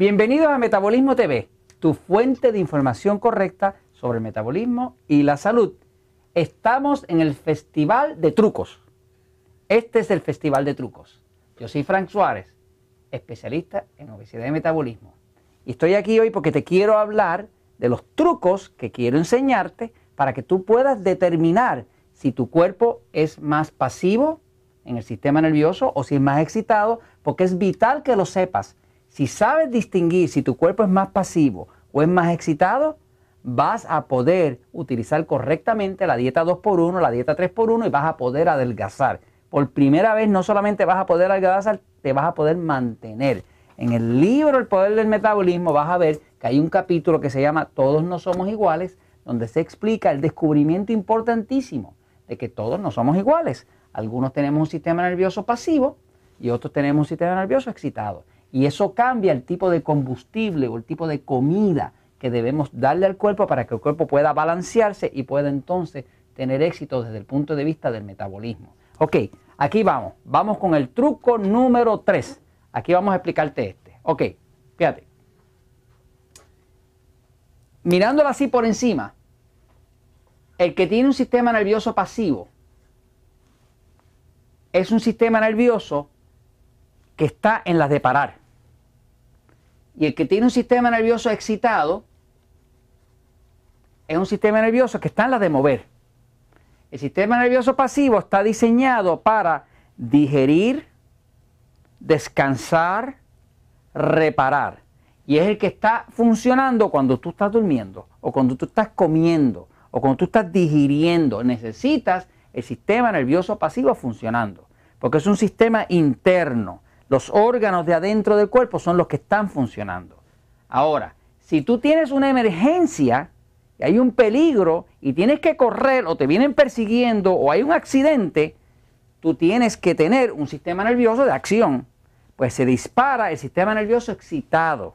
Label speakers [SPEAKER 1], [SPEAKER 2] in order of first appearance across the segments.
[SPEAKER 1] Bienvenidos a Metabolismo TV, tu fuente de información correcta sobre el metabolismo y la salud. Estamos en el Festival de Trucos. Este es el Festival de Trucos. Yo soy Frank Suárez, especialista en obesidad y metabolismo. Y estoy aquí hoy porque te quiero hablar de los trucos que quiero enseñarte para que tú puedas determinar si tu cuerpo es más pasivo en el sistema nervioso o si es más excitado, porque es vital que lo sepas. Si sabes distinguir si tu cuerpo es más pasivo o es más excitado, vas a poder utilizar correctamente la dieta 2x1, la dieta 3x1 y vas a poder adelgazar. Por primera vez no solamente vas a poder adelgazar, te vas a poder mantener. En el libro El Poder del Metabolismo vas a ver que hay un capítulo que se llama Todos no somos iguales, donde se explica el descubrimiento importantísimo de que todos no somos iguales. Algunos tenemos un sistema nervioso pasivo y otros tenemos un sistema nervioso excitado. Y eso cambia el tipo de combustible o el tipo de comida que debemos darle al cuerpo para que el cuerpo pueda balancearse y pueda entonces tener éxito desde el punto de vista del metabolismo. Ok, aquí vamos. Vamos con el truco número 3. Aquí vamos a explicarte este. Ok, fíjate. Mirándolo así por encima, el que tiene un sistema nervioso pasivo es un sistema nervioso que está en las de parar. Y el que tiene un sistema nervioso excitado es un sistema nervioso que está en las de mover. El sistema nervioso pasivo está diseñado para digerir, descansar, reparar. Y es el que está funcionando cuando tú estás durmiendo o cuando tú estás comiendo o cuando tú estás digiriendo, necesitas el sistema nervioso pasivo funcionando, porque es un sistema interno. Los órganos de adentro del cuerpo son los que están funcionando. Ahora, si tú tienes una emergencia y hay un peligro y tienes que correr o te vienen persiguiendo o hay un accidente, tú tienes que tener un sistema nervioso de acción. Pues se dispara el sistema nervioso excitado,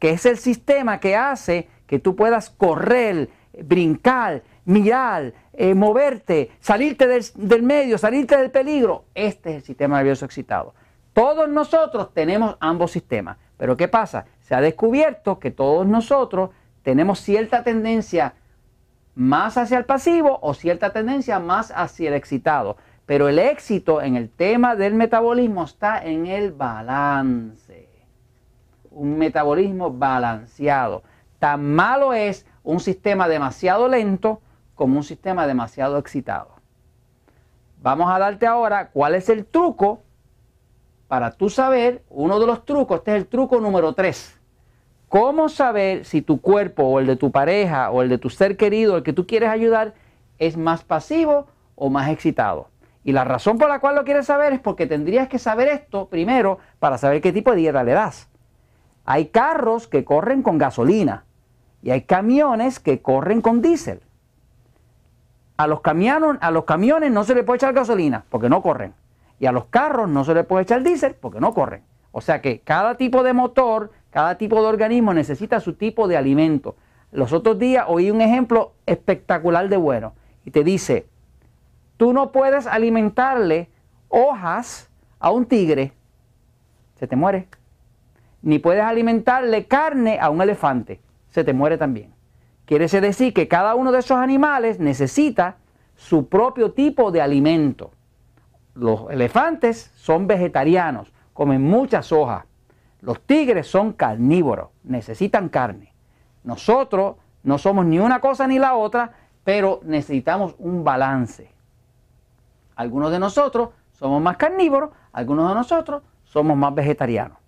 [SPEAKER 1] que es el sistema que hace que tú puedas correr, brincar, mirar, eh, moverte, salirte del, del medio, salirte del peligro. Este es el sistema nervioso excitado. Todos nosotros tenemos ambos sistemas. Pero ¿qué pasa? Se ha descubierto que todos nosotros tenemos cierta tendencia más hacia el pasivo o cierta tendencia más hacia el excitado. Pero el éxito en el tema del metabolismo está en el balance. Un metabolismo balanceado. Tan malo es un sistema demasiado lento como un sistema demasiado excitado. Vamos a darte ahora cuál es el truco para tú saber, uno de los trucos, este es el truco número 3. ¿Cómo saber si tu cuerpo o el de tu pareja o el de tu ser querido, el que tú quieres ayudar, es más pasivo o más excitado? Y la razón por la cual lo quieres saber es porque tendrías que saber esto primero para saber qué tipo de dieta le das. Hay carros que corren con gasolina y hay camiones que corren con diésel. A los, camiones, a los camiones no se le puede echar gasolina porque no corren. Y a los carros no se le puede echar diésel porque no corren. O sea que cada tipo de motor, cada tipo de organismo necesita su tipo de alimento. Los otros días oí un ejemplo espectacular de bueno. Y te dice, tú no puedes alimentarle hojas a un tigre, se te muere. Ni puedes alimentarle carne a un elefante, se te muere también. Quiere decir que cada uno de esos animales necesita su propio tipo de alimento. Los elefantes son vegetarianos, comen muchas hojas. Los tigres son carnívoros, necesitan carne. Nosotros no somos ni una cosa ni la otra, pero necesitamos un balance. Algunos de nosotros somos más carnívoros, algunos de nosotros somos más vegetarianos.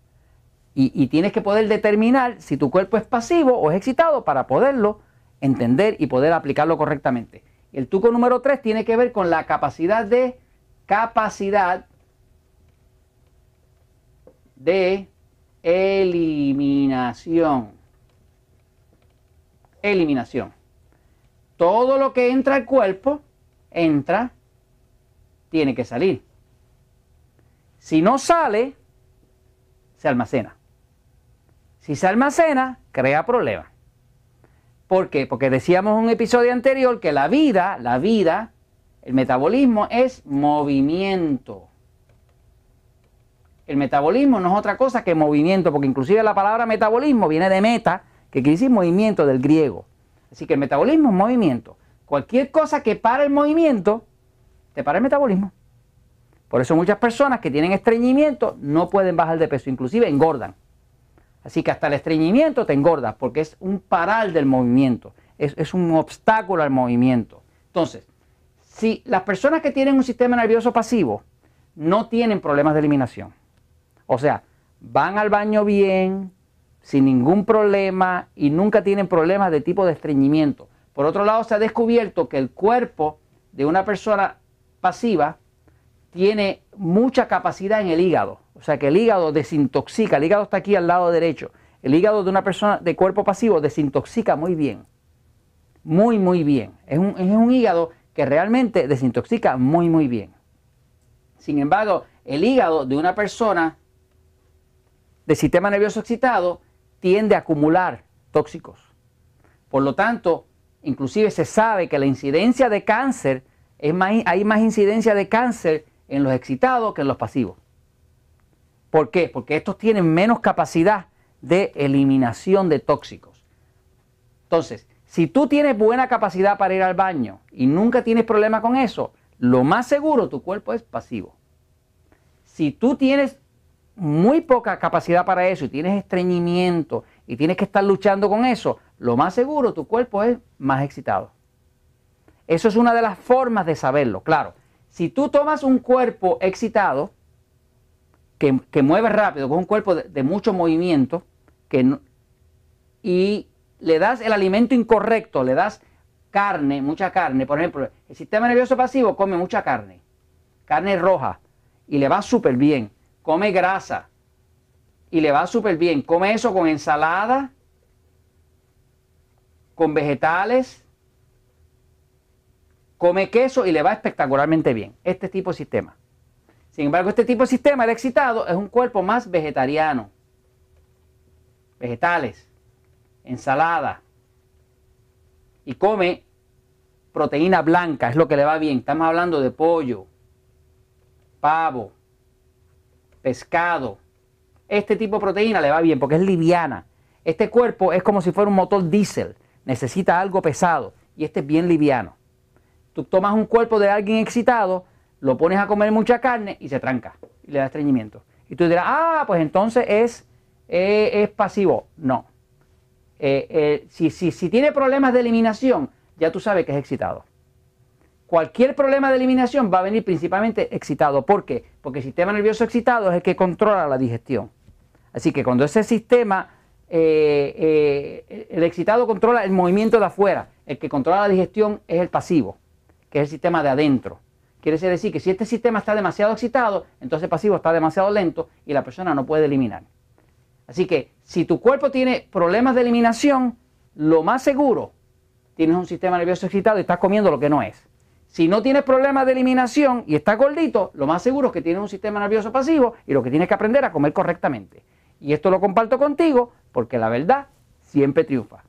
[SPEAKER 1] Y, tienes que poder determinar si tu cuerpo es pasivo o es excitado para poderlo entender y poder aplicarlo correctamente. El truco número 3 tiene que ver con la capacidad de capacidad de eliminación. Eliminación. Todo lo que entra al cuerpo, entra, tiene que salir. Si no sale, se almacena. Si se almacena, crea problemas. ¿Por qué? Porque decíamos en un episodio anterior que la vida, la vida, el metabolismo es movimiento. El metabolismo no es otra cosa que movimiento, porque inclusive la palabra metabolismo viene de meta, que quiere decir movimiento del griego. Así que el metabolismo es movimiento. Cualquier cosa que para el movimiento, te para el metabolismo. Por eso muchas personas que tienen estreñimiento no pueden bajar de peso, inclusive engordan. Así que hasta el estreñimiento te engorda porque es un paral del movimiento, es, es un obstáculo al movimiento. Entonces, si las personas que tienen un sistema nervioso pasivo no tienen problemas de eliminación, o sea, van al baño bien, sin ningún problema y nunca tienen problemas de tipo de estreñimiento. Por otro lado, se ha descubierto que el cuerpo de una persona pasiva tiene mucha capacidad en el hígado. O sea que el hígado desintoxica, el hígado está aquí al lado derecho. El hígado de una persona de cuerpo pasivo desintoxica muy bien. Muy, muy bien. Es un, es un hígado que realmente desintoxica muy, muy bien. Sin embargo, el hígado de una persona de sistema nervioso excitado tiende a acumular tóxicos. Por lo tanto, inclusive se sabe que la incidencia de cáncer, es más, hay más incidencia de cáncer en los excitados que en los pasivos. ¿Por qué? Porque estos tienen menos capacidad de eliminación de tóxicos. Entonces, si tú tienes buena capacidad para ir al baño y nunca tienes problema con eso, lo más seguro tu cuerpo es pasivo. Si tú tienes muy poca capacidad para eso y tienes estreñimiento y tienes que estar luchando con eso, lo más seguro tu cuerpo es más excitado. Eso es una de las formas de saberlo. Claro, si tú tomas un cuerpo excitado, que, mueve rápido, con un cuerpo de, mucho movimiento, que y le das el alimento incorrecto, le das carne, mucha carne, por ejemplo, el sistema nervioso pasivo come mucha carne, carne roja, y le va súper bien, come grasa, y le va súper bien, come eso con ensalada, con vegetales, come queso y le va espectacularmente bien. Este tipo de sistema. Sin embargo, este tipo de sistema, el excitado, es un cuerpo más vegetariano. Vegetales, ensalada. Y come proteína blanca, es lo que le va bien. Estamos hablando de pollo, pavo, pescado. Este tipo de proteína le va bien porque es liviana. Este cuerpo es como si fuera un motor diésel. Necesita algo pesado y este es bien liviano. Tú tomas un cuerpo de alguien excitado, lo pones a comer mucha carne y se tranca y le da estreñimiento. Y tú dirás, ah, pues entonces es, eh, es pasivo. No. Eh, eh, si, si tiene problemas de eliminación, ya tú sabes que es excitado. Cualquier problema de eliminación va a venir principalmente excitado. ¿Por qué? Porque el sistema nervioso excitado es el que controla la digestión. Así que cuando ese sistema, el excitado controla el movimiento de afuera, el que controla la digestión es el pasivo, que es el sistema de adentro. Quiere decir que si este sistema está demasiado excitado, entonces el pasivo está demasiado lento y la persona no puede eliminar. Así que si tu cuerpo tiene problemas de eliminación, lo más seguro, tienes un sistema nervioso excitado y estás comiendo lo que no es. Si no tienes problemas de eliminación y estás gordito, lo más seguro es que tienes un sistema nervioso pasivo y lo que tienes que aprender a comer correctamente. Y esto lo comparto contigo porque la verdad siempre triunfa.